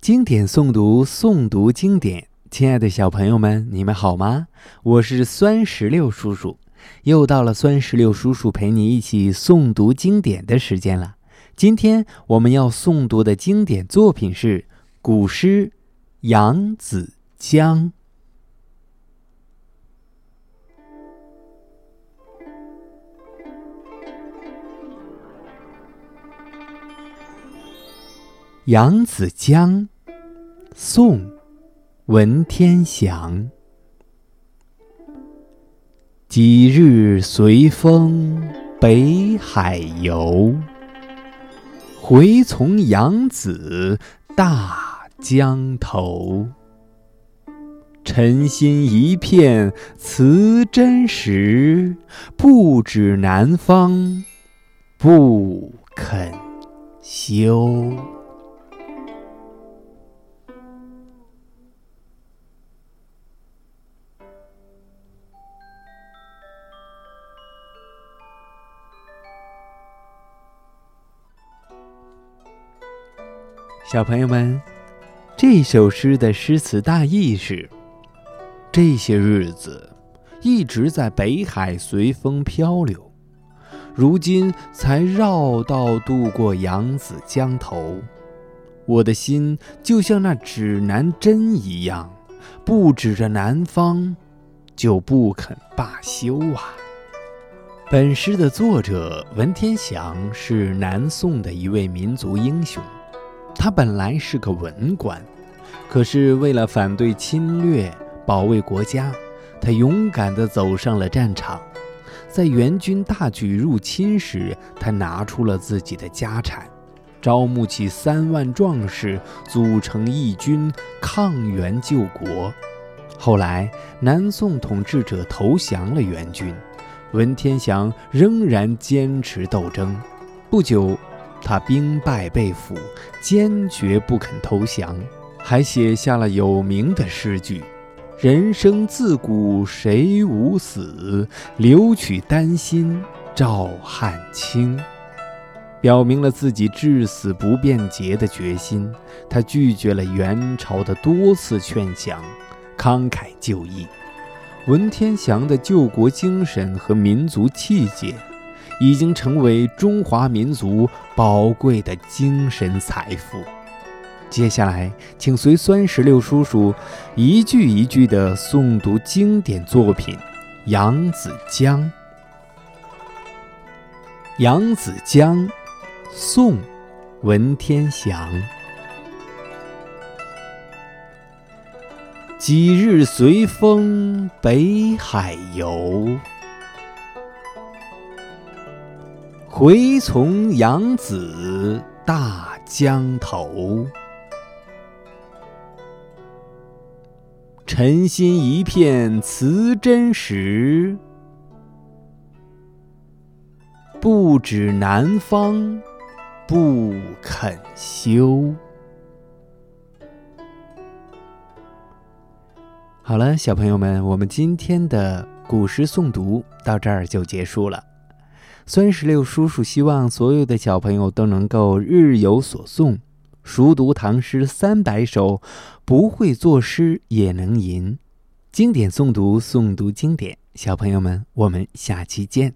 经典诵读，诵读经典。亲爱的小朋友们，你们好吗？我是酸石榴叔叔，又到了酸石榴叔叔陪你一起诵读经典的时间了。今天我们要诵读的经典作品是古诗《扬子江》。《扬子江》宋·文天祥。几日随风北海游，回从扬子大江头。沉心一片辞真时，不指南方不肯休。小朋友们，这首诗的诗词大意是：这些日子一直在北海随风漂流，如今才绕道渡过扬子江头。我的心就像那指南针一样，不指着南方，就不肯罢休啊！本诗的作者文天祥是南宋的一位民族英雄。他本来是个文官，可是为了反对侵略、保卫国家，他勇敢地走上了战场。在元军大举入侵时，他拿出了自己的家产，招募起三万壮士，组成义军抗元救国。后来，南宋统治者投降了元军，文天祥仍然坚持斗争。不久。他兵败被俘，坚决不肯投降，还写下了有名的诗句：“人生自古谁无死，留取丹心照汗青。”表明了自己至死不变节的决心。他拒绝了元朝的多次劝降，慷慨就义。文天祥的救国精神和民族气节。已经成为中华民族宝贵的精神财富。接下来，请随酸石榴叔叔一句一句地诵读经典作品《扬子江》。《扬子江》，宋·文天祥。几日随风北海游。回从扬子大江头，沉心一片辞真时，不指南方不肯休。好了，小朋友们，我们今天的古诗诵读到这儿就结束了。孙十六叔叔希望所有的小朋友都能够日有所诵，熟读唐诗三百首，不会作诗也能吟。经典诵读，诵读经典。小朋友们，我们下期见。